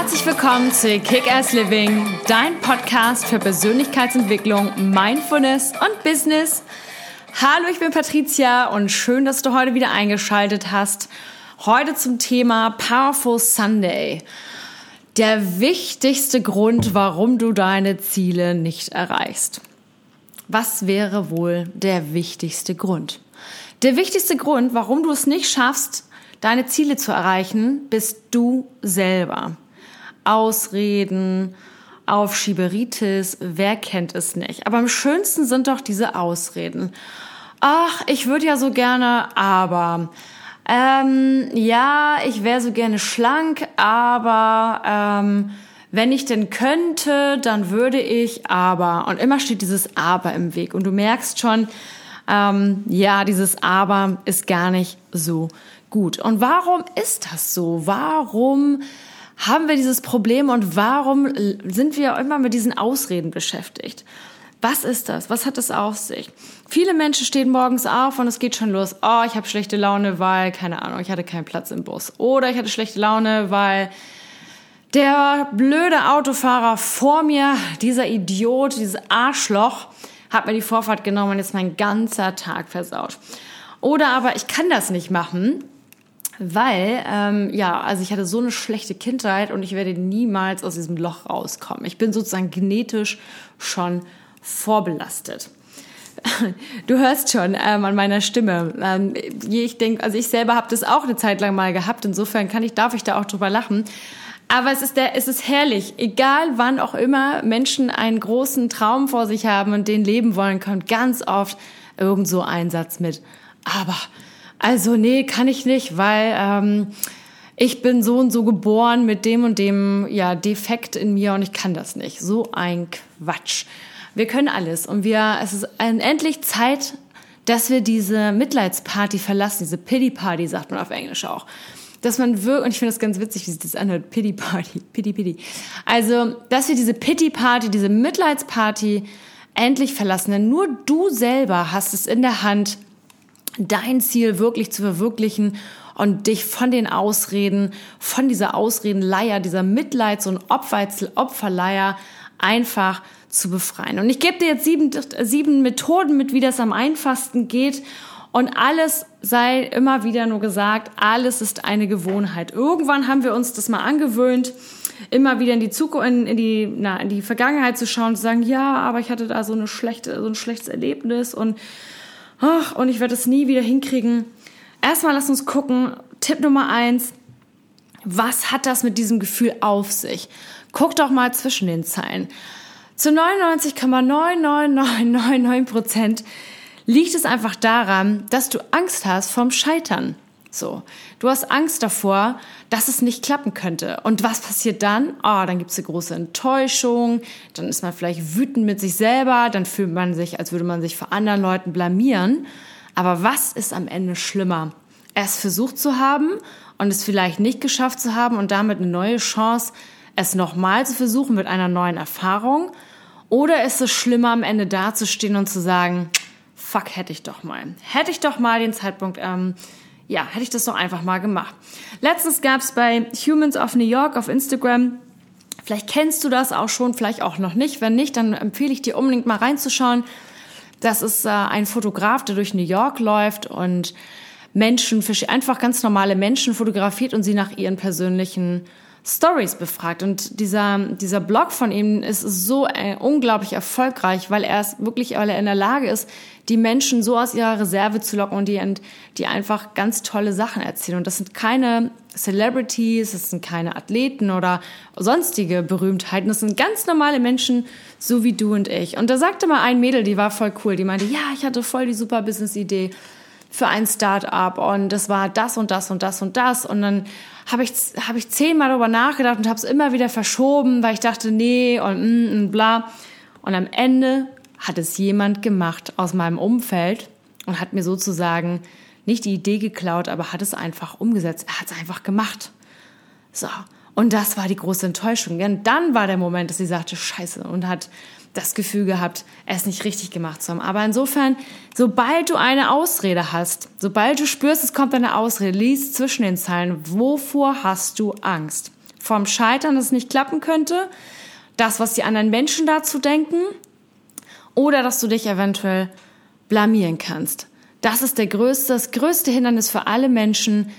Herzlich willkommen zu Kick-Ass Living, dein Podcast für Persönlichkeitsentwicklung, Mindfulness und Business. Hallo, ich bin Patricia und schön, dass du heute wieder eingeschaltet hast. Heute zum Thema Powerful Sunday. Der wichtigste Grund, warum du deine Ziele nicht erreichst. Was wäre wohl der wichtigste Grund? Der wichtigste Grund, warum du es nicht schaffst, deine Ziele zu erreichen, bist du selber. Ausreden, Aufschieberitis, wer kennt es nicht? Aber am schönsten sind doch diese Ausreden. Ach, ich würde ja so gerne, aber ähm, ja, ich wäre so gerne schlank, aber ähm, wenn ich denn könnte, dann würde ich aber. Und immer steht dieses Aber im Weg. Und du merkst schon, ähm, ja, dieses Aber ist gar nicht so gut. Und warum ist das so? Warum haben wir dieses Problem und warum sind wir immer mit diesen Ausreden beschäftigt? Was ist das? Was hat es auf sich? Viele Menschen stehen morgens auf und es geht schon los. Oh, ich habe schlechte Laune, weil, keine Ahnung, ich hatte keinen Platz im Bus. Oder ich hatte schlechte Laune, weil der blöde Autofahrer vor mir, dieser Idiot, dieses Arschloch, hat mir die Vorfahrt genommen und jetzt mein ganzer Tag versaut. Oder aber ich kann das nicht machen, weil, ähm, ja, also ich hatte so eine schlechte Kindheit und ich werde niemals aus diesem Loch rauskommen. Ich bin sozusagen genetisch schon vorbelastet. Du hörst schon ähm, an meiner Stimme. Ähm, ich denke, also ich selber habe das auch eine Zeit lang mal gehabt. Insofern kann ich, darf ich da auch drüber lachen. Aber es ist, der, es ist herrlich. Egal wann auch immer Menschen einen großen Traum vor sich haben und den leben wollen, kommt ganz oft irgend so ein Satz mit. Aber also nee, kann ich nicht, weil ähm, ich bin so und so geboren mit dem und dem ja Defekt in mir und ich kann das nicht. So ein Quatsch. Wir können alles und wir es ist endlich Zeit, dass wir diese Mitleidsparty verlassen, diese Pity Party sagt man auf Englisch auch. Dass man wirklich, und ich finde das ganz witzig, wie sich das anhört, Pity Party, Pity Pity. Also, dass wir diese Pity Party, diese Mitleidsparty endlich verlassen, denn nur du selber hast es in der Hand, dein Ziel wirklich zu verwirklichen und dich von den Ausreden, von dieser Ausredenleier, dieser Mitleids- und Opferleier einfach zu befreien. Und ich gebe dir jetzt sieben, sieben Methoden mit, wie das am einfachsten geht. Und alles sei immer wieder nur gesagt, alles ist eine Gewohnheit. Irgendwann haben wir uns das mal angewöhnt, immer wieder in die Zukunft, in, in, die, na, in die Vergangenheit zu schauen und zu sagen, ja, aber ich hatte da so eine schlechte, so ein schlechtes Erlebnis und ach, und ich werde es nie wieder hinkriegen. Erstmal lass uns gucken. Tipp Nummer eins. Was hat das mit diesem Gefühl auf sich? Guck doch mal zwischen den Zeilen. Zu 99,99999 Prozent liegt es einfach daran, dass du Angst hast vom Scheitern. So, du hast Angst davor, dass es nicht klappen könnte. Und was passiert dann? Oh, dann gibt es eine große Enttäuschung, dann ist man vielleicht wütend mit sich selber, dann fühlt man sich, als würde man sich vor anderen Leuten blamieren. Aber was ist am Ende schlimmer? Es versucht zu haben und es vielleicht nicht geschafft zu haben und damit eine neue Chance, es nochmal zu versuchen mit einer neuen Erfahrung? Oder ist es schlimmer, am Ende dazustehen und zu sagen, fuck, hätte ich doch mal. Hätte ich doch mal den Zeitpunkt ähm, ja, hätte ich das doch einfach mal gemacht. Letztens gab es bei Humans of New York auf Instagram, vielleicht kennst du das auch schon, vielleicht auch noch nicht. Wenn nicht, dann empfehle ich dir unbedingt mal reinzuschauen. Das ist äh, ein Fotograf, der durch New York läuft und Menschen, einfach ganz normale Menschen fotografiert und sie nach ihren persönlichen Stories befragt. Und dieser, dieser Blog von ihm ist so äh, unglaublich erfolgreich, weil er es wirklich, weil er in der Lage ist, die Menschen so aus ihrer Reserve zu locken und die, die einfach ganz tolle Sachen erzählen. Und das sind keine Celebrities, das sind keine Athleten oder sonstige Berühmtheiten. Das sind ganz normale Menschen, so wie du und ich. Und da sagte mal ein Mädel, die war voll cool, die meinte, ja, ich hatte voll die super Business-Idee für ein Start-up und das war das und das und das und das und dann habe ich habe ich zehnmal darüber nachgedacht und habe es immer wieder verschoben, weil ich dachte, nee und, mm, und bla und am Ende hat es jemand gemacht aus meinem Umfeld und hat mir sozusagen nicht die Idee geklaut, aber hat es einfach umgesetzt. Er hat es einfach gemacht. So. Und das war die große Enttäuschung. Denn dann war der Moment, dass sie sagte, scheiße, und hat das Gefühl gehabt, es nicht richtig gemacht zu haben. Aber insofern, sobald du eine Ausrede hast, sobald du spürst, es kommt eine Ausrede, lies zwischen den Zeilen, wovor hast du Angst? vom Scheitern, dass es nicht klappen könnte, das, was die anderen Menschen dazu denken, oder dass du dich eventuell blamieren kannst. Das ist der größte, das größte Hindernis für alle Menschen,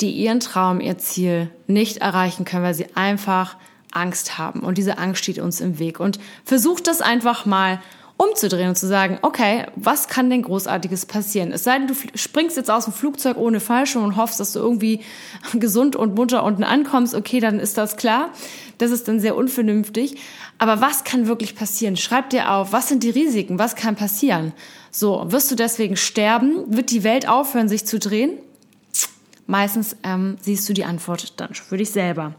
die ihren Traum, ihr Ziel nicht erreichen können, weil sie einfach Angst haben. Und diese Angst steht uns im Weg. Und versucht das einfach mal umzudrehen und zu sagen, okay, was kann denn großartiges passieren? Es sei denn, du springst jetzt aus dem Flugzeug ohne Fallschirm und hoffst, dass du irgendwie gesund und munter unten ankommst, okay, dann ist das klar. Das ist dann sehr unvernünftig. Aber was kann wirklich passieren? Schreib dir auf, was sind die Risiken? Was kann passieren? So, wirst du deswegen sterben? Wird die Welt aufhören, sich zu drehen? Meistens ähm, siehst du die Antwort dann für dich selber.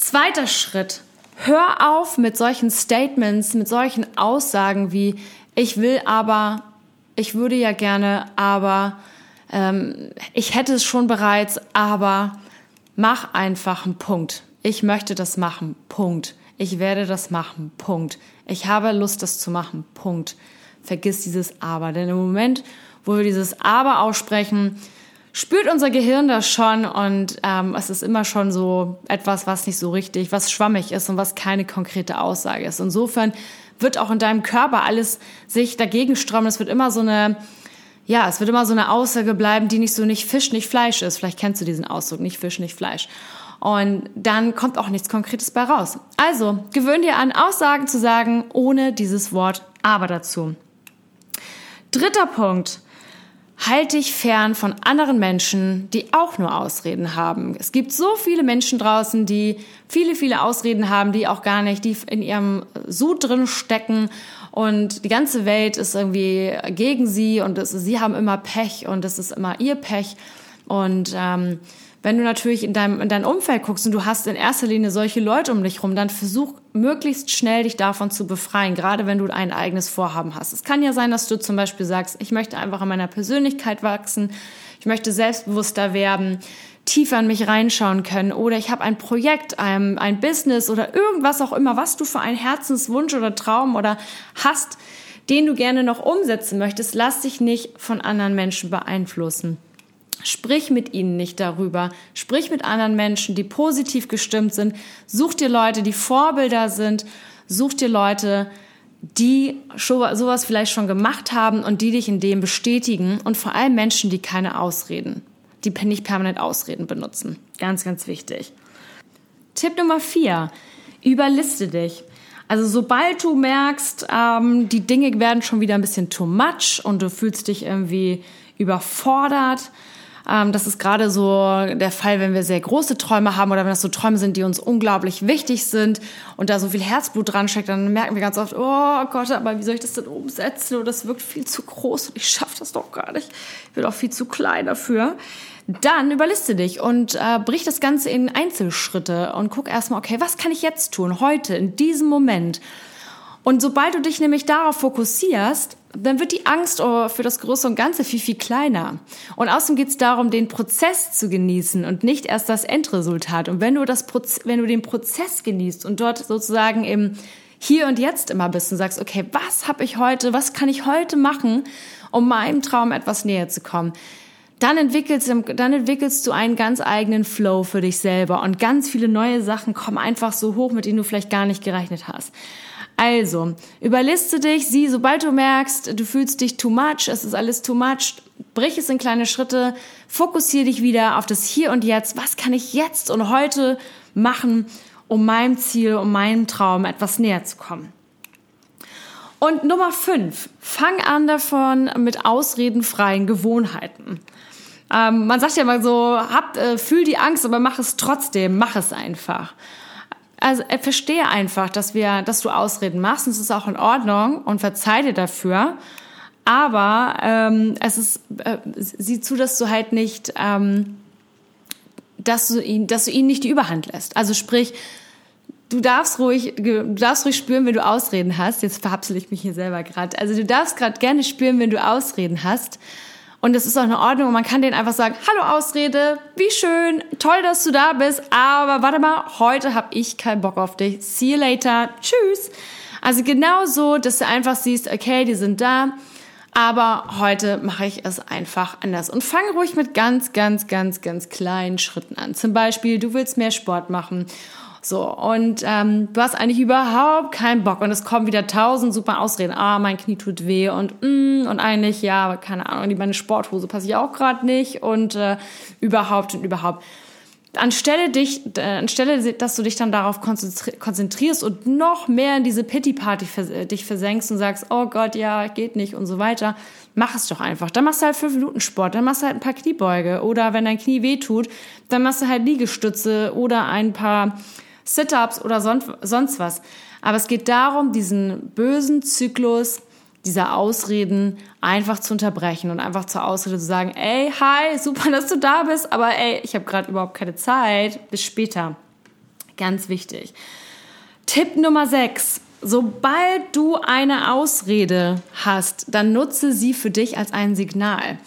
Zweiter Schritt Hör auf mit solchen Statements, mit solchen Aussagen wie ich will aber, ich würde ja gerne, aber ähm, ich hätte es schon bereits, aber mach einfach einen Punkt. Ich möchte das machen. Punkt. Ich werde das machen. Punkt. Ich habe Lust, das zu machen. Punkt. Vergiss dieses Aber. Denn im Moment, wo wir dieses Aber aussprechen, spürt unser Gehirn das schon und ähm, es ist immer schon so etwas, was nicht so richtig, was schwammig ist und was keine konkrete Aussage ist. Insofern wird auch in deinem Körper alles sich dagegen strömen. Es wird immer so eine, ja, es wird immer so eine Aussage bleiben, die nicht so nicht Fisch, nicht Fleisch ist. Vielleicht kennst du diesen Ausdruck, nicht Fisch, nicht Fleisch. Und dann kommt auch nichts Konkretes bei raus. Also gewöhn dir an, Aussagen zu sagen, ohne dieses Wort aber dazu. Dritter Punkt. Halt dich fern von anderen Menschen, die auch nur Ausreden haben. Es gibt so viele Menschen draußen, die viele, viele Ausreden haben, die auch gar nicht, die in ihrem Sud drin stecken und die ganze Welt ist irgendwie gegen sie und es, sie haben immer Pech und es ist immer ihr Pech und ähm, wenn du natürlich in deinem in dein Umfeld guckst und du hast in erster Linie solche Leute um dich rum, dann versuch möglichst schnell dich davon zu befreien, gerade wenn du ein eigenes Vorhaben hast. Es kann ja sein, dass du zum Beispiel sagst, ich möchte einfach an meiner Persönlichkeit wachsen, ich möchte selbstbewusster werden, tiefer in mich reinschauen können oder ich habe ein Projekt, ein, ein Business oder irgendwas auch immer, was du für einen Herzenswunsch oder Traum oder hast, den du gerne noch umsetzen möchtest, lass dich nicht von anderen Menschen beeinflussen. Sprich mit ihnen nicht darüber. Sprich mit anderen Menschen, die positiv gestimmt sind. Such dir Leute, die Vorbilder sind. Such dir Leute, die sowas vielleicht schon gemacht haben und die dich in dem bestätigen. Und vor allem Menschen, die keine Ausreden, die nicht permanent Ausreden benutzen. Ganz, ganz wichtig. Tipp Nummer vier. Überliste dich. Also sobald du merkst, ähm, die Dinge werden schon wieder ein bisschen too much und du fühlst dich irgendwie überfordert, ähm, das ist gerade so der Fall, wenn wir sehr große Träume haben oder wenn das so Träume sind, die uns unglaublich wichtig sind und da so viel Herzblut dran steckt, dann merken wir ganz oft, oh Gott, aber wie soll ich das denn umsetzen? Und das wirkt viel zu groß und ich schaffe das doch gar nicht. Ich bin auch viel zu klein dafür. Dann überliste dich und äh, brich das Ganze in Einzelschritte und guck erstmal, okay, was kann ich jetzt tun, heute, in diesem Moment? Und sobald du dich nämlich darauf fokussierst, dann wird die Angst oh, für das Große und Ganze viel, viel kleiner. Und außerdem geht es darum, den Prozess zu genießen und nicht erst das Endresultat. Und wenn du, das Proz wenn du den Prozess genießt und dort sozusagen im Hier und Jetzt immer bist und sagst, okay, was habe ich heute, was kann ich heute machen, um meinem Traum etwas näher zu kommen, dann entwickelst, dann entwickelst du einen ganz eigenen Flow für dich selber und ganz viele neue Sachen kommen einfach so hoch, mit denen du vielleicht gar nicht gerechnet hast. Also, überliste dich, sieh, sobald du merkst, du fühlst dich too much, es ist alles too much, brich es in kleine Schritte, fokussiere dich wieder auf das Hier und Jetzt. Was kann ich jetzt und heute machen, um meinem Ziel, um meinem Traum etwas näher zu kommen? Und Nummer fünf, fang an davon mit ausredenfreien Gewohnheiten. Ähm, man sagt ja mal so, hab, äh, fühl die Angst, aber mach es trotzdem, mach es einfach. Also äh, verstehe einfach, dass wir, dass du Ausreden machst und es ist auch in Ordnung und verzeih dir dafür. Aber ähm, es ist, äh, sieh zu, dass du halt nicht, ähm, dass du ihn, dass du ihn nicht die Überhand lässt. Also sprich, du darfst ruhig, du darfst ruhig spüren, wenn du Ausreden hast. Jetzt verhapsel ich mich hier selber gerade. Also du darfst gerade gerne spüren, wenn du Ausreden hast. Und es ist auch in Ordnung man kann denen einfach sagen, hallo Ausrede, wie schön, toll, dass du da bist, aber warte mal, heute habe ich keinen Bock auf dich. See you later, tschüss. Also genau so, dass du einfach siehst, okay, die sind da, Aber heute mache ich es einfach anders und fange ruhig mit ganz, ganz, ganz, ganz kleinen Schritten an. Zum Beispiel, du willst mehr Sport machen. So, und ähm, du hast eigentlich überhaupt keinen Bock und es kommen wieder tausend super Ausreden. Ah, mein Knie tut weh und mm, und eigentlich, ja, keine Ahnung, meine Sporthose passe ich auch gerade nicht und äh, überhaupt und überhaupt anstelle dich, äh, anstelle, dass du dich dann darauf konzentrierst und noch mehr in diese Pity-Party äh, dich versenkst und sagst, oh Gott, ja, geht nicht und so weiter, mach es doch einfach. Dann machst du halt fünf Minuten Sport, dann machst du halt ein paar Kniebeuge oder wenn dein Knie weh tut, dann machst du halt Liegestütze oder ein paar Sit-ups oder sonst was. Aber es geht darum, diesen bösen Zyklus dieser Ausreden einfach zu unterbrechen und einfach zur Ausrede zu sagen, ey, hi, super, dass du da bist, aber ey, ich habe gerade überhaupt keine Zeit, bis später. Ganz wichtig. Tipp Nummer 6. Sobald du eine Ausrede hast, dann nutze sie für dich als ein Signal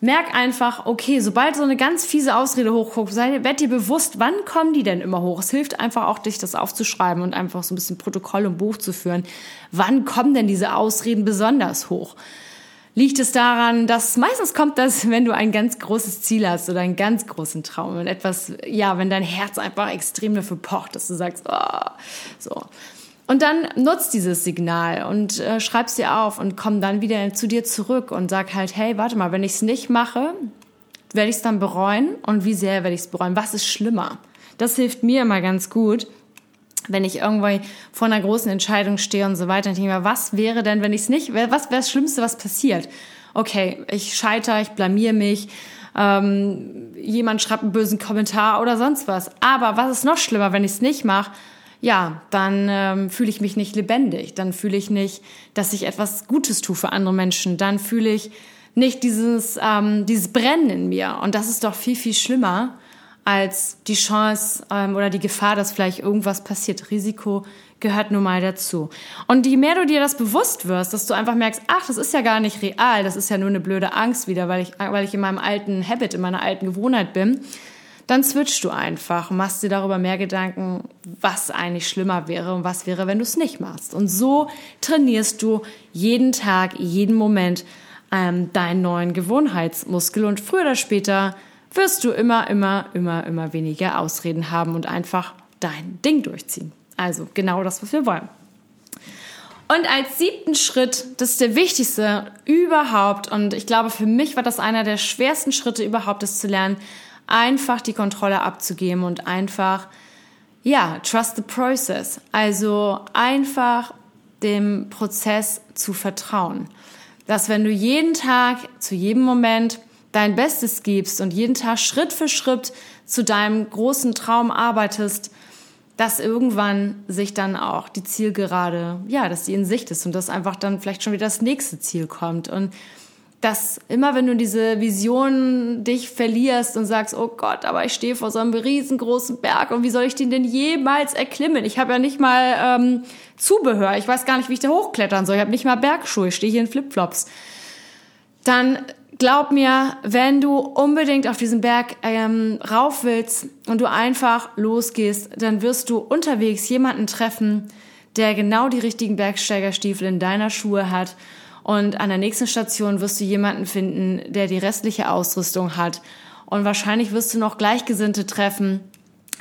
merk einfach, okay, sobald so eine ganz fiese Ausrede hochguckt, sei, werd dir bewusst, wann kommen die denn immer hoch? Es hilft einfach auch, dich das aufzuschreiben und einfach so ein bisschen Protokoll und Buch zu führen. Wann kommen denn diese Ausreden besonders hoch? Liegt es daran, dass meistens kommt das, wenn du ein ganz großes Ziel hast oder einen ganz großen Traum und etwas, ja, wenn dein Herz einfach extrem dafür pocht, dass du sagst, oh, so. Und dann nutzt dieses Signal und äh, schreib's dir auf und komm dann wieder zu dir zurück und sag halt, hey, warte mal, wenn ich es nicht mache, werde ich es dann bereuen und wie sehr werde ich es bereuen? Was ist schlimmer? Das hilft mir immer ganz gut, wenn ich irgendwo vor einer großen Entscheidung stehe und so weiter. Und ich denke mir, was wäre denn, wenn ich es nicht, was wäre das Schlimmste, was passiert? Okay, ich scheitere, ich blamier mich, ähm, jemand schreibt einen bösen Kommentar oder sonst was. Aber was ist noch schlimmer, wenn ich es nicht mache? Ja, dann ähm, fühle ich mich nicht lebendig. Dann fühle ich nicht, dass ich etwas Gutes tue für andere Menschen. Dann fühle ich nicht dieses, ähm, dieses Brennen in mir. Und das ist doch viel, viel schlimmer als die Chance ähm, oder die Gefahr, dass vielleicht irgendwas passiert. Risiko gehört nun mal dazu. Und je mehr du dir das bewusst wirst, dass du einfach merkst, ach, das ist ja gar nicht real, das ist ja nur eine blöde Angst wieder, weil ich, weil ich in meinem alten Habit, in meiner alten Gewohnheit bin, dann switchst du einfach machst dir darüber mehr Gedanken, was eigentlich schlimmer wäre und was wäre, wenn du es nicht machst. Und so trainierst du jeden Tag, jeden Moment ähm, deinen neuen Gewohnheitsmuskel und früher oder später wirst du immer, immer, immer, immer weniger Ausreden haben und einfach dein Ding durchziehen. Also genau das, was wir wollen. Und als siebten Schritt, das ist der wichtigste überhaupt, und ich glaube, für mich war das einer der schwersten Schritte überhaupt, das zu lernen, einfach die Kontrolle abzugeben und einfach, ja, trust the process. Also einfach dem Prozess zu vertrauen. Dass wenn du jeden Tag, zu jedem Moment dein Bestes gibst und jeden Tag Schritt für Schritt zu deinem großen Traum arbeitest, dass irgendwann sich dann auch die Zielgerade, ja, dass die in Sicht ist und dass einfach dann vielleicht schon wieder das nächste Ziel kommt. Und dass immer wenn du diese Vision dich verlierst und sagst, oh Gott, aber ich stehe vor so einem riesengroßen Berg und wie soll ich den denn jemals erklimmen? Ich habe ja nicht mal ähm, Zubehör, ich weiß gar nicht, wie ich da hochklettern soll, ich habe nicht mal Bergschuhe, ich stehe hier in Flipflops. Dann glaub mir, wenn du unbedingt auf diesen Berg ähm, rauf willst und du einfach losgehst, dann wirst du unterwegs jemanden treffen, der genau die richtigen Bergsteigerstiefel in deiner Schuhe hat und an der nächsten Station wirst du jemanden finden, der die restliche Ausrüstung hat. Und wahrscheinlich wirst du noch Gleichgesinnte treffen,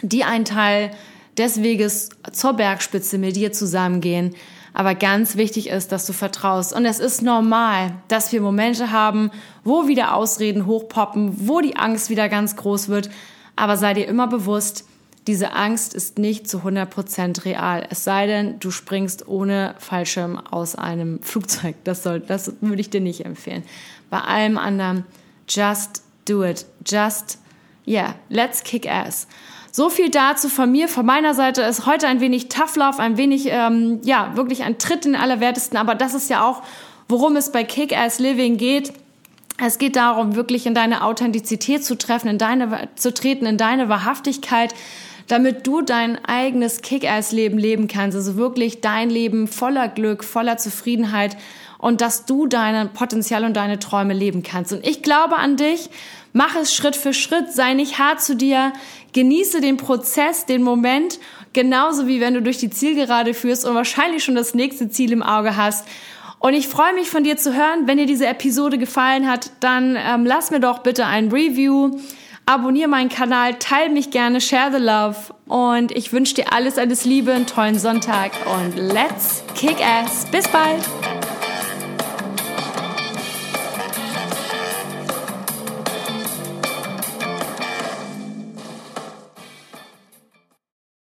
die einen Teil des Weges zur Bergspitze mit dir zusammengehen. Aber ganz wichtig ist, dass du vertraust. Und es ist normal, dass wir Momente haben, wo wieder Ausreden hochpoppen, wo die Angst wieder ganz groß wird. Aber sei dir immer bewusst, diese Angst ist nicht zu 100% real. Es sei denn, du springst ohne Fallschirm aus einem Flugzeug. Das, soll, das würde ich dir nicht empfehlen. Bei allem anderen, just do it. Just, yeah, let's kick ass. So viel dazu von mir. Von meiner Seite ist heute ein wenig Tough Love, ein wenig, ähm, ja, wirklich ein Tritt in Allerwertesten. Aber das ist ja auch, worum es bei Kick Ass Living geht. Es geht darum, wirklich in deine Authentizität zu treffen, in deine, zu treten, in deine Wahrhaftigkeit, damit du dein eigenes Kick-Ass-Leben leben kannst. Also wirklich dein Leben voller Glück, voller Zufriedenheit und dass du dein Potenzial und deine Träume leben kannst. Und ich glaube an dich. Mach es Schritt für Schritt. Sei nicht hart zu dir. Genieße den Prozess, den Moment. Genauso wie wenn du durch die Zielgerade führst und wahrscheinlich schon das nächste Ziel im Auge hast. Und ich freue mich von dir zu hören. Wenn dir diese Episode gefallen hat, dann ähm, lass mir doch bitte ein Review, abonniere meinen Kanal, teile mich gerne, share the love. Und ich wünsche dir alles, alles Liebe, einen tollen Sonntag und let's kick ass. Bis bald!